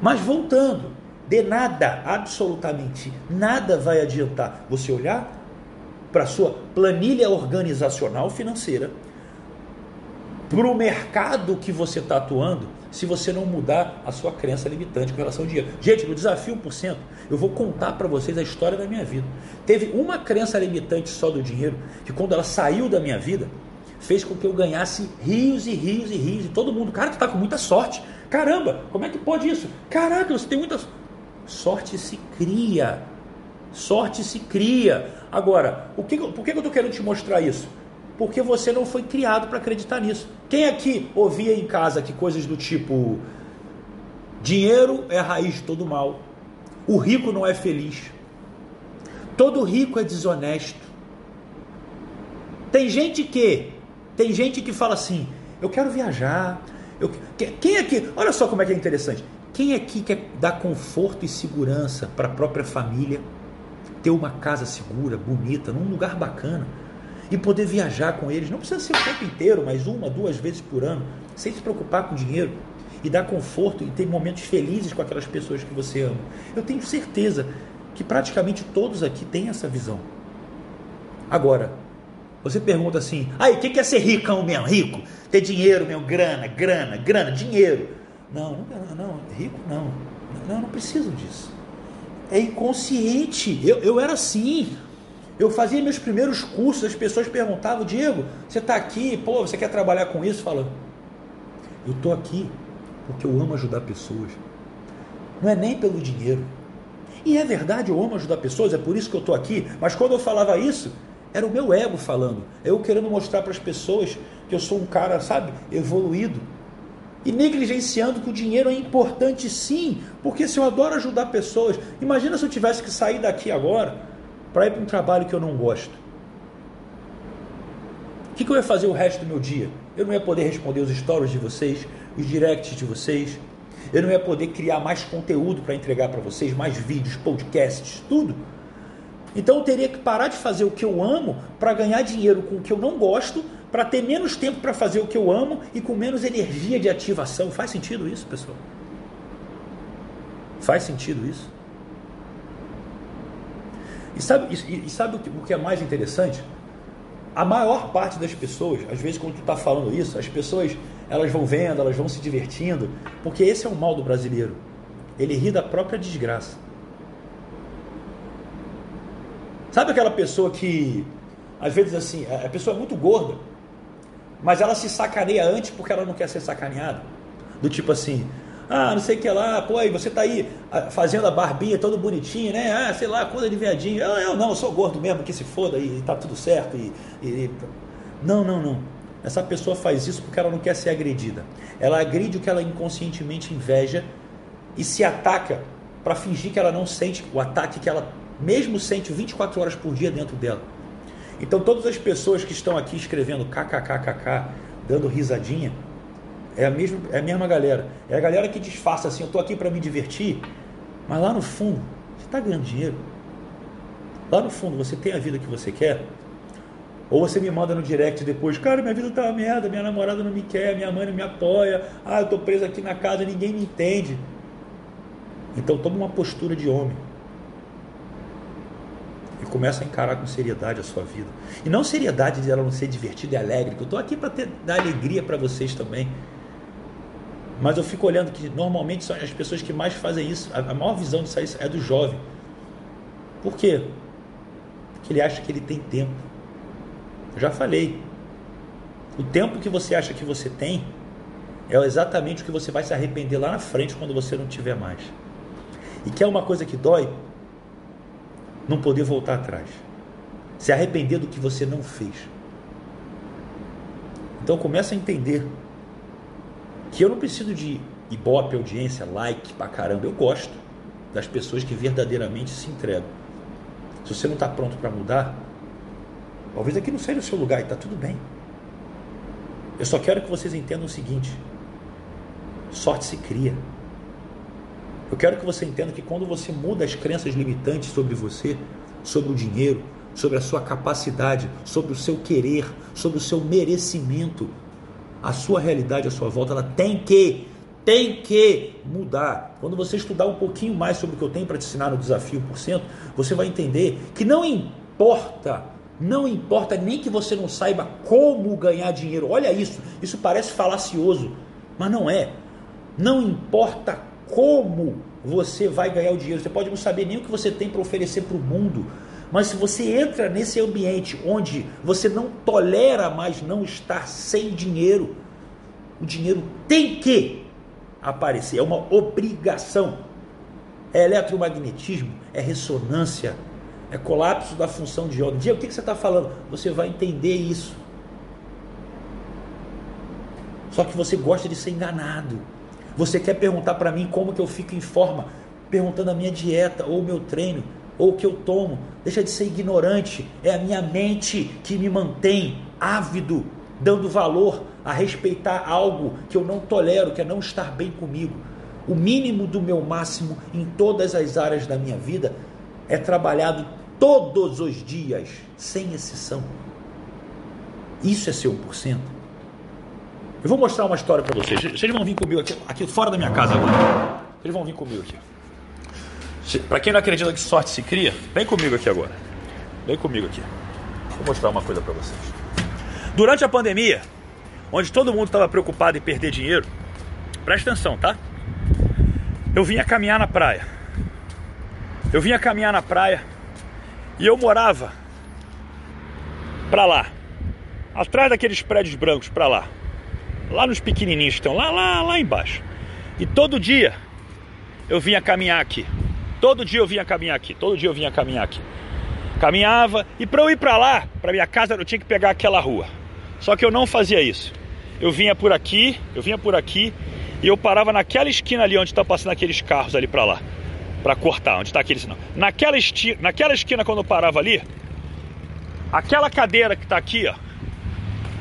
Mas voltando, de nada, absolutamente nada vai adiantar você olhar para a sua planilha organizacional financeira, para o mercado que você está atuando se você não mudar a sua crença limitante com relação ao dinheiro. Gente, no desafio 1%, eu vou contar para vocês a história da minha vida. Teve uma crença limitante só do dinheiro, que quando ela saiu da minha vida, fez com que eu ganhasse rios e rios e rios. E todo mundo, cara, tu tá com muita sorte. Caramba, como é que pode isso? Caraca, você tem muita sorte se cria. Sorte se cria. Agora, o que, por que eu estou querendo te mostrar isso? porque você não foi criado para acreditar nisso. Quem aqui ouvia em casa que coisas do tipo dinheiro é a raiz de todo mal, o rico não é feliz, todo rico é desonesto. Tem gente que tem gente que fala assim, eu quero viajar, eu, quem aqui, olha só como é que é interessante. Quem aqui quer dar conforto e segurança para a própria família, ter uma casa segura, bonita, num lugar bacana? e poder viajar com eles. Não precisa ser o tempo inteiro, mas uma, duas vezes por ano, sem se preocupar com dinheiro e dar conforto e ter momentos felizes com aquelas pessoas que você ama. Eu tenho certeza que praticamente todos aqui têm essa visão. Agora, você pergunta assim: aí, o que é ser ricão mesmo? Rico? Ter dinheiro, meu, grana, grana, grana, dinheiro. Não, não, não, rico não. Não, não preciso disso. É inconsciente. Eu, eu era assim. Eu fazia meus primeiros cursos, as pessoas perguntavam, Diego, você está aqui, pô, você quer trabalhar com isso? Fala, eu estou aqui porque eu amo ajudar pessoas. Não é nem pelo dinheiro. E é verdade, eu amo ajudar pessoas, é por isso que eu estou aqui. Mas quando eu falava isso, era o meu ego falando. Eu querendo mostrar para as pessoas que eu sou um cara, sabe, evoluído. E negligenciando que o dinheiro é importante sim, porque se eu adoro ajudar pessoas, imagina se eu tivesse que sair daqui agora para ir para um trabalho que eu não gosto? O que, que eu ia fazer o resto do meu dia? Eu não ia poder responder os stories de vocês, os directs de vocês. Eu não ia poder criar mais conteúdo para entregar para vocês, mais vídeos, podcasts, tudo. Então eu teria que parar de fazer o que eu amo para ganhar dinheiro com o que eu não gosto, para ter menos tempo para fazer o que eu amo e com menos energia de ativação. Faz sentido isso, pessoal? Faz sentido isso? E sabe, e, sabe o, que, o que é mais interessante? A maior parte das pessoas, às vezes quando tu está falando isso, as pessoas elas vão vendo, elas vão se divertindo, porque esse é o mal do brasileiro. Ele ri da própria desgraça. Sabe aquela pessoa que, às vezes assim, a pessoa é muito gorda, mas ela se sacaneia antes porque ela não quer ser sacaneada? Do tipo assim, ah, não sei o que lá, pô, aí você tá aí ah, fazendo a barbinha todo bonitinho, né? Ah, sei lá, coisa de viadinho. Eu, eu não, eu sou gordo mesmo, que se foda e tá tudo certo. E, e... Não, não, não. Essa pessoa faz isso porque ela não quer ser agredida. Ela agride o que ela inconscientemente inveja e se ataca para fingir que ela não sente o ataque que ela mesmo sente 24 horas por dia dentro dela. Então todas as pessoas que estão aqui escrevendo kkkk, dando risadinha, é a mesma, é a mesma galera. É a galera que disfarça assim, eu estou aqui para me divertir, mas lá no fundo, você está ganhando dinheiro. Lá no fundo, você tem a vida que você quer. Ou você me manda no direct depois, cara, minha vida tá uma merda, minha namorada não me quer, minha mãe não me apoia, ah, eu estou preso aqui na casa, ninguém me entende. Então toma uma postura de homem. Começa a encarar com seriedade a sua vida. E não seriedade de ela não ser divertida e alegre, que eu estou aqui para dar alegria para vocês também. Mas eu fico olhando que normalmente são as pessoas que mais fazem isso, a maior visão disso aí é do jovem. Por quê? Porque ele acha que ele tem tempo. Eu já falei. O tempo que você acha que você tem é exatamente o que você vai se arrepender lá na frente quando você não tiver mais. E que é uma coisa que dói não poder voltar atrás. Se arrepender do que você não fez. Então começa a entender que eu não preciso de ibope, audiência, like pra caramba. Eu gosto das pessoas que verdadeiramente se entregam. Se você não está pronto para mudar, talvez aqui não seja o seu lugar e está tudo bem. Eu só quero que vocês entendam o seguinte: sorte se cria. Eu quero que você entenda que quando você muda as crenças limitantes sobre você, sobre o dinheiro, sobre a sua capacidade, sobre o seu querer, sobre o seu merecimento, a sua realidade à sua volta, ela tem que, tem que mudar. Quando você estudar um pouquinho mais sobre o que eu tenho para te ensinar no Desafio por cento, você vai entender que não importa, não importa nem que você não saiba como ganhar dinheiro. Olha isso, isso parece falacioso, mas não é. Não importa como você vai ganhar o dinheiro. Você pode não saber nem o que você tem para oferecer para o mundo, mas se você entra nesse ambiente onde você não tolera mais não estar sem dinheiro, o dinheiro tem que aparecer, é uma obrigação. É eletromagnetismo, é ressonância, é colapso da função de onda. Diego, o que você está falando? Você vai entender isso. Só que você gosta de ser enganado. Você quer perguntar para mim como que eu fico em forma, perguntando a minha dieta ou o meu treino ou o que eu tomo. Deixa de ser ignorante. É a minha mente que me mantém ávido, dando valor a respeitar algo que eu não tolero, que é não estar bem comigo. O mínimo do meu máximo em todas as áreas da minha vida é trabalhado todos os dias, sem exceção. Isso é ser 1%. Eu vou mostrar uma história para vocês. Vocês vão vir comigo aqui, aqui fora da minha casa agora. Vocês vão vir comigo aqui. Para quem não acredita que sorte se cria, vem comigo aqui agora. Vem comigo aqui. Vou mostrar uma coisa para vocês. Durante a pandemia, onde todo mundo estava preocupado em perder dinheiro, presta atenção, tá? Eu vinha caminhar na praia. Eu vinha caminhar na praia e eu morava para lá, atrás daqueles prédios brancos para lá, lá nos pequenininhos que estão lá, lá, lá embaixo. E todo dia eu vinha caminhar aqui. Todo dia eu vinha caminhar aqui, todo dia eu vinha caminhar aqui. Caminhava e para eu ir para lá, para minha casa, eu tinha que pegar aquela rua. Só que eu não fazia isso. Eu vinha por aqui, eu vinha por aqui e eu parava naquela esquina ali onde está passando aqueles carros ali para lá, para cortar, onde está aquele sinal. Naquela, esti... naquela esquina quando eu parava ali, aquela cadeira que está aqui, ó,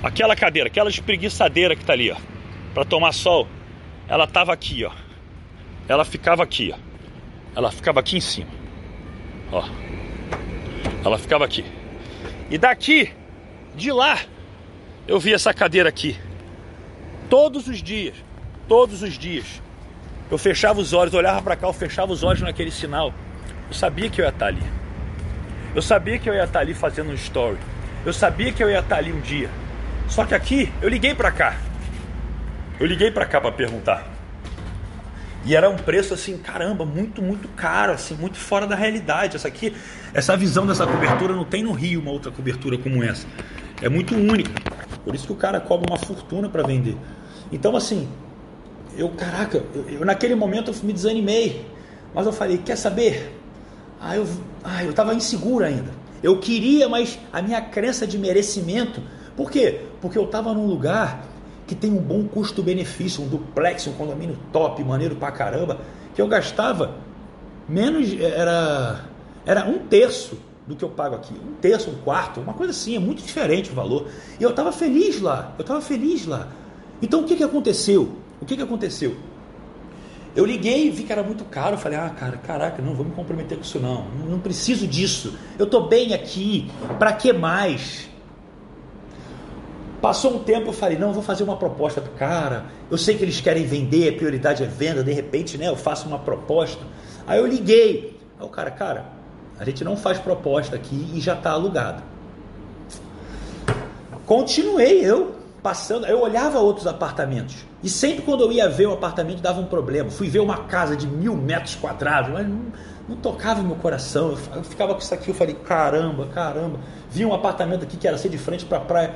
aquela cadeira, aquela espreguiçadeira que está ali, ó, para tomar sol, ela tava aqui, ó. Ela ficava aqui, ó. Ela ficava aqui em cima. Ó. Ela ficava aqui. E daqui, de lá, eu vi essa cadeira aqui. Todos os dias, todos os dias. Eu fechava os olhos, olhava para cá, eu fechava os olhos naquele sinal. Eu sabia que eu ia estar ali. Eu sabia que eu ia estar ali fazendo um story. Eu sabia que eu ia estar ali um dia. Só que aqui, eu liguei para cá. Eu liguei para cá para perguntar. E era um preço assim, caramba, muito, muito caro, assim, muito fora da realidade. Essa aqui, essa visão dessa cobertura não tem no Rio uma outra cobertura como essa. É muito única. Por isso que o cara cobra uma fortuna para vender. Então, assim, eu, caraca, eu, eu, naquele momento eu me desanimei. Mas eu falei, quer saber? Ah, eu, ah, eu tava inseguro ainda. Eu queria, mas a minha crença de merecimento. Por quê? Porque eu estava num lugar que tem um bom custo-benefício, um duplex, um condomínio top, maneiro pra caramba, que eu gastava menos, era, era um terço do que eu pago aqui, um terço, um quarto, uma coisa assim, é muito diferente o valor. E eu estava feliz lá, eu estava feliz lá. Então o que, que aconteceu? O que, que aconteceu? Eu liguei e vi que era muito caro. falei, ah, cara, caraca, não vou me comprometer com isso não. Não preciso disso. Eu estou bem aqui. Para que mais? Passou um tempo, eu falei, não, eu vou fazer uma proposta pro cara. Eu sei que eles querem vender, a prioridade é venda, de repente, né, eu faço uma proposta. Aí eu liguei. Aí o cara, cara, a gente não faz proposta aqui e já está alugado. Continuei eu passando, eu olhava outros apartamentos. E sempre quando eu ia ver o apartamento dava um problema. Fui ver uma casa de mil metros quadrados, mas não, não tocava meu coração. Eu ficava com isso aqui, eu falei, caramba, caramba. Vi um apartamento aqui que era ser de frente para a praia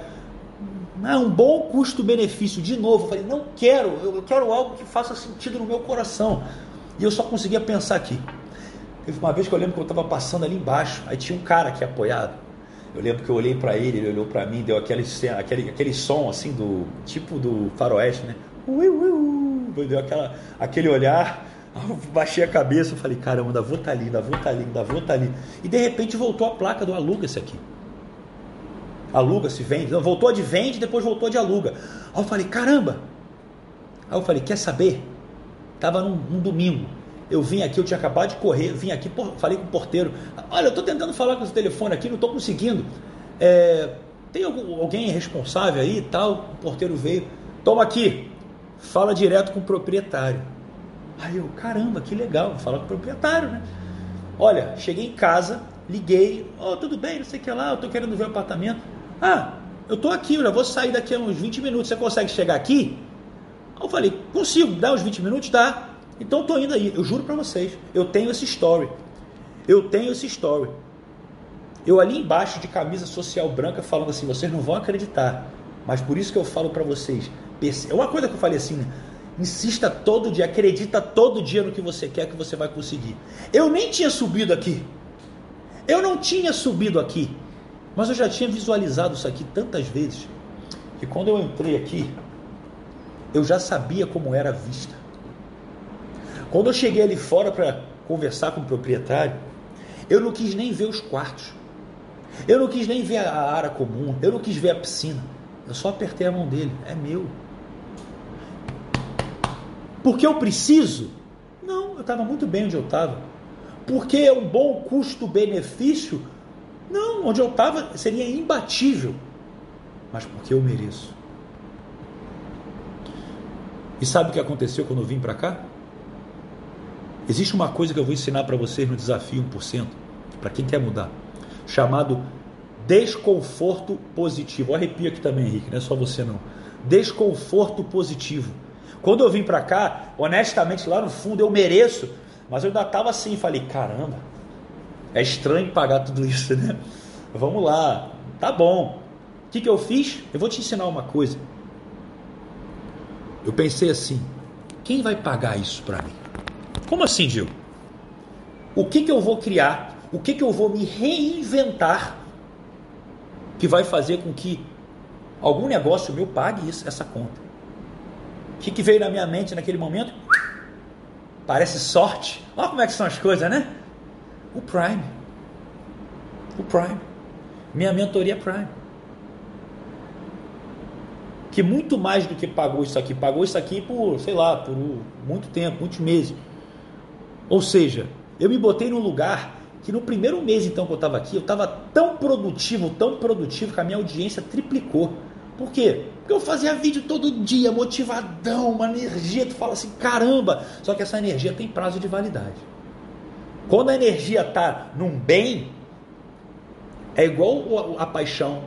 ah, um bom custo-benefício. De novo, eu falei, não quero, eu quero algo que faça sentido no meu coração. E eu só conseguia pensar aqui. Teve uma vez que eu lembro que eu estava passando ali embaixo, aí tinha um cara aqui apoiado. Eu lembro que eu olhei para ele, ele olhou para mim, deu aquele, aquele, aquele som assim do tipo do faroeste, né? Ui, ui, ui, deu aquela, aquele olhar, [LAUGHS] baixei a cabeça, falei, caramba, ainda vou estar tá ali, ainda vou estar tá ali, vou tá ali. E de repente voltou a placa do aluga-se aqui aluga, se vende. Não, voltou de vende, depois voltou de aluga. Aí eu falei, caramba! Aí eu falei, quer saber? Tava num, num domingo. Eu vim aqui, eu tinha acabado de correr, vim aqui, por, falei com o porteiro. Olha, eu estou tentando falar com esse telefone aqui, não estou conseguindo. É, tem algum, alguém responsável aí e tal? O porteiro veio. Toma aqui, fala direto com o proprietário. Aí eu, caramba, que legal, vou falar com o proprietário, né? Olha, cheguei em casa, liguei, oh, tudo bem, não sei o que lá, eu estou querendo ver o apartamento. Ah, eu estou aqui, eu já vou sair daqui a uns 20 minutos. Você consegue chegar aqui? Eu falei, consigo, dá uns 20 minutos? Dá. Então estou indo aí. Eu juro para vocês, eu tenho esse story. Eu tenho esse story. Eu ali embaixo de camisa social branca falando assim, vocês não vão acreditar. Mas por isso que eu falo para vocês. É uma coisa que eu falei assim, insista todo dia, acredita todo dia no que você quer que você vai conseguir. Eu nem tinha subido aqui. Eu não tinha subido aqui. Mas eu já tinha visualizado isso aqui tantas vezes que quando eu entrei aqui, eu já sabia como era a vista. Quando eu cheguei ali fora para conversar com o proprietário, eu não quis nem ver os quartos. Eu não quis nem ver a área comum. Eu não quis ver a piscina. Eu só apertei a mão dele. É meu. Porque eu preciso? Não, eu estava muito bem onde eu estava. Porque é um bom custo-benefício? Não, onde eu estava seria imbatível, mas porque eu mereço. E sabe o que aconteceu quando eu vim para cá? Existe uma coisa que eu vou ensinar para vocês no desafio 1%, para quem quer mudar, chamado desconforto positivo. Arrepia aqui também, Henrique, não é só você não. Desconforto positivo. Quando eu vim para cá, honestamente, lá no fundo eu mereço, mas eu ainda estava assim, falei, caramba, é estranho pagar tudo isso, né? Vamos lá, tá bom. O que, que eu fiz? Eu vou te ensinar uma coisa. Eu pensei assim: quem vai pagar isso para mim? Como assim, Gil? O que, que eu vou criar? O que, que eu vou me reinventar que vai fazer com que algum negócio meu pague isso, essa conta? O que, que veio na minha mente naquele momento? Parece sorte. Olha como é que são as coisas, né? O Prime. O Prime. Minha mentoria Prime. Que muito mais do que pagou isso aqui, pagou isso aqui por, sei lá, por muito tempo, muitos meses. Ou seja, eu me botei num lugar que no primeiro mês então que eu estava aqui, eu estava tão produtivo, tão produtivo que a minha audiência triplicou. Por quê? Porque eu fazia vídeo todo dia, motivadão, uma energia, tu fala assim, caramba! Só que essa energia tem prazo de validade. Quando a energia está num bem, é igual a paixão,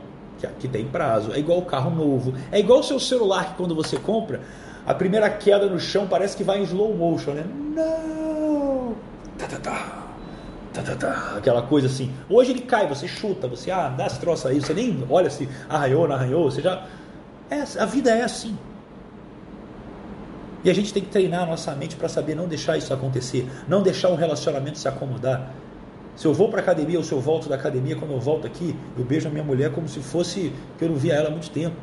que tem prazo, é igual o carro novo, é igual o seu celular que quando você compra, a primeira queda no chão parece que vai em slow motion, né? Não! Tá, tá, tá. Aquela coisa assim. Hoje ele cai, você chuta, você ah, dá esse troço aí, você nem olha se arranhou, não arranhou, você já. É, a vida é assim. E a gente tem que treinar a nossa mente para saber não deixar isso acontecer, não deixar um relacionamento se acomodar. Se eu vou para academia ou se eu volto da academia, quando eu volto aqui, eu beijo a minha mulher como se fosse que eu não via ela há muito tempo.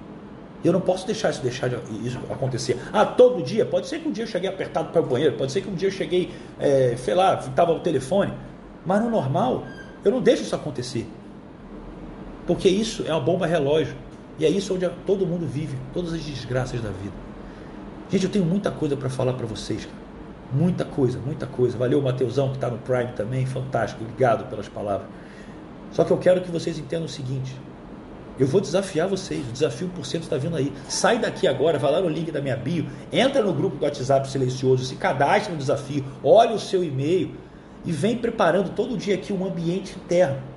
Eu não posso deixar isso deixar de, isso acontecer. Ah, todo dia? Pode ser que um dia eu cheguei apertado para o banheiro, pode ser que um dia eu cheguei, é, sei lá, estava o telefone. Mas no normal, eu não deixo isso acontecer. Porque isso é uma bomba relógio. E é isso onde todo mundo vive, todas as desgraças da vida. Gente, eu tenho muita coisa para falar para vocês. Muita coisa, muita coisa. Valeu Mateusão que está no Prime também, fantástico. Obrigado pelas palavras. Só que eu quero que vocês entendam o seguinte: eu vou desafiar vocês, o desafio 1% está vindo aí. Sai daqui agora, vai lá no link da minha bio, entra no grupo do WhatsApp silencioso, se cadastre no desafio, olha o seu e-mail e vem preparando todo dia aqui um ambiente interno.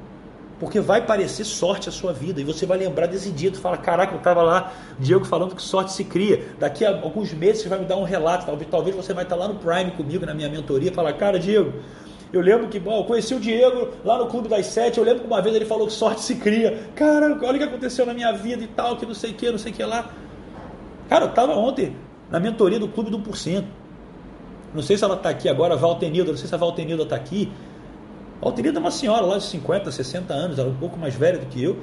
Porque vai parecer sorte a sua vida e você vai lembrar desse dia. Tu fala: Caraca, eu estava lá, Diego falando que sorte se cria. Daqui a alguns meses você vai me dar um relato. Talvez, talvez você vai estar lá no Prime comigo, na minha mentoria, e falar: Cara, Diego, eu lembro que, bom, eu conheci o Diego lá no Clube das Sete. Eu lembro que uma vez ele falou que sorte se cria. Cara, olha o que aconteceu na minha vida e tal, que não sei o que, não sei o que lá. Cara, eu estava ontem na mentoria do Clube do 1%. Não sei se ela está aqui agora, Valtenilda, não sei se a Valtenilda está aqui. A Valtenilda é uma senhora lá de 50, 60 anos, ela é um pouco mais velha do que eu.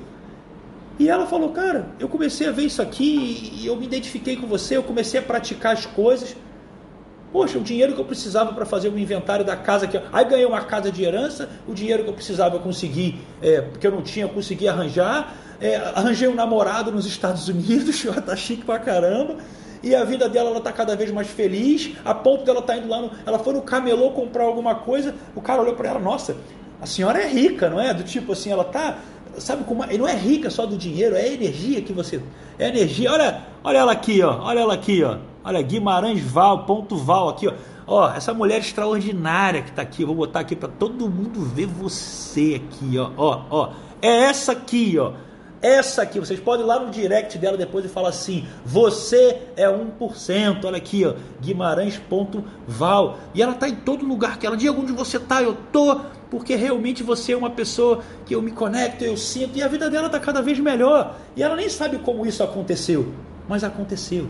E ela falou, cara, eu comecei a ver isso aqui e eu me identifiquei com você, eu comecei a praticar as coisas. Poxa, o dinheiro que eu precisava para fazer o inventário da casa aqui. Aí ganhei uma casa de herança, o dinheiro que eu precisava conseguir, é, porque eu não tinha, eu consegui arranjar. É, arranjei um namorado nos Estados Unidos, [LAUGHS] tá chique pra caramba. E a vida dela ela tá cada vez mais feliz, a ponto dela tá indo lá, no, ela foi no camelô comprar alguma coisa, o cara olhou para ela, nossa, a senhora é rica, não é? Do tipo assim, ela tá, sabe como, não é rica só do dinheiro, é a energia que você, é energia. Olha, olha ela aqui, ó, olha ela aqui, ó. Olha, Guimarães Val, ponto Val aqui, ó. Ó, essa mulher extraordinária que está aqui, vou botar aqui para todo mundo ver você aqui, ó. Ó, ó. É essa aqui, ó. Essa aqui, vocês podem ir lá no direct dela depois e falar assim: você é 1%. Olha aqui, ó, Guimarães.val. E ela está em todo lugar que ela. Diga onde você está, eu tô, porque realmente você é uma pessoa que eu me conecto, eu sinto, e a vida dela está cada vez melhor. E ela nem sabe como isso aconteceu, mas aconteceu.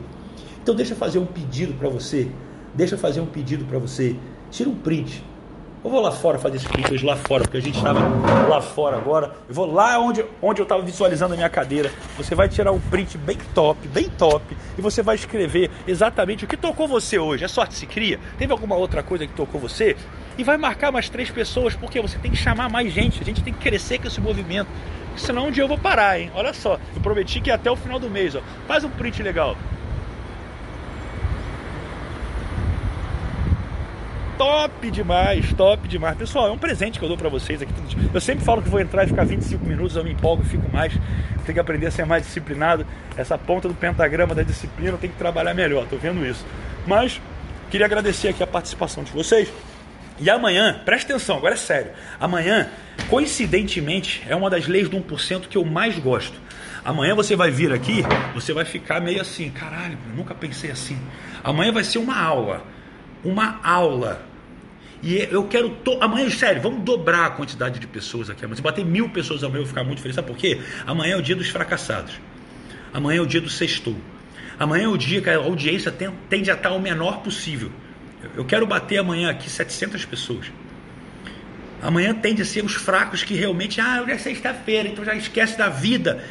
Então deixa eu fazer um pedido para você. Deixa eu fazer um pedido para você. Tira um print. Eu vou lá fora fazer hoje lá fora, porque a gente estava lá fora agora. Eu vou lá onde, onde eu estava visualizando a minha cadeira. Você vai tirar um print bem top, bem top, e você vai escrever exatamente o que tocou você hoje. É sorte se cria? Teve alguma outra coisa que tocou você? E vai marcar mais três pessoas, porque você tem que chamar mais gente. A gente tem que crescer com esse movimento. Senão um dia eu vou parar, hein? Olha só, eu prometi que até o final do mês, ó. Faz um print legal. Top demais, top demais. Pessoal, é um presente que eu dou para vocês aqui. Eu sempre falo que vou entrar e ficar 25 minutos, eu me empolgo fico mais. Tenho que aprender a ser mais disciplinado. Essa ponta do pentagrama da disciplina eu tenho que trabalhar melhor, tô vendo isso. Mas queria agradecer aqui a participação de vocês. E amanhã, preste atenção, agora é sério. Amanhã, coincidentemente, é uma das leis do 1% que eu mais gosto. Amanhã você vai vir aqui, você vai ficar meio assim, caralho, nunca pensei assim. Amanhã vai ser uma aula. Uma aula e eu quero. To... Amanhã, sério, vamos dobrar a quantidade de pessoas aqui. Se bater mil pessoas amanhã, eu vou ficar muito feliz. Sabe por quê? Amanhã é o dia dos fracassados. Amanhã é o dia do sextou. Amanhã é o dia que a audiência tende a estar o menor possível. Eu quero bater amanhã aqui 700 pessoas. Amanhã tende a ser os fracos que realmente, ah, hoje é sexta-feira, então já esquece da vida.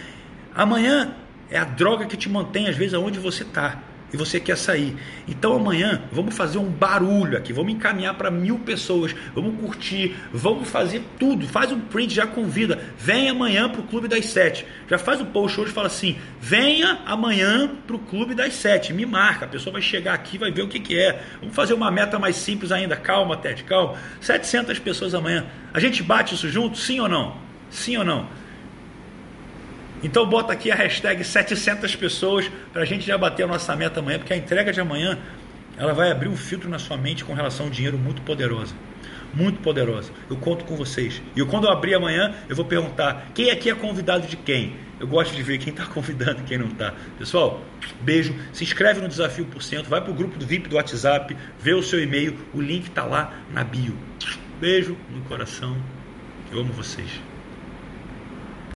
Amanhã é a droga que te mantém, às vezes, aonde você está e você quer sair. Então amanhã vamos fazer um barulho aqui, vamos encaminhar para mil pessoas, vamos curtir, vamos fazer tudo. Faz um print, já convida. Vem amanhã para o Clube das Sete. Já faz o post hoje e fala assim: venha amanhã para o Clube das Sete. Me marca, a pessoa vai chegar aqui vai ver o que, que é. Vamos fazer uma meta mais simples ainda. Calma, Ted, calma. 700 pessoas amanhã. A gente bate isso junto? Sim ou não? Sim ou não? Então bota aqui a hashtag 700 pessoas para a gente já bater a nossa meta amanhã, porque a entrega de amanhã ela vai abrir um filtro na sua mente com relação ao dinheiro muito poderosa. Muito poderosa. Eu conto com vocês. E quando eu abrir amanhã, eu vou perguntar quem aqui é convidado de quem. Eu gosto de ver quem está [LAUGHS] convidando e quem não está. Pessoal, beijo. Se inscreve no Desafio por Cento. Vai para o grupo do VIP do WhatsApp. Vê o seu e-mail. O link está lá na bio. Beijo no coração. Eu amo vocês.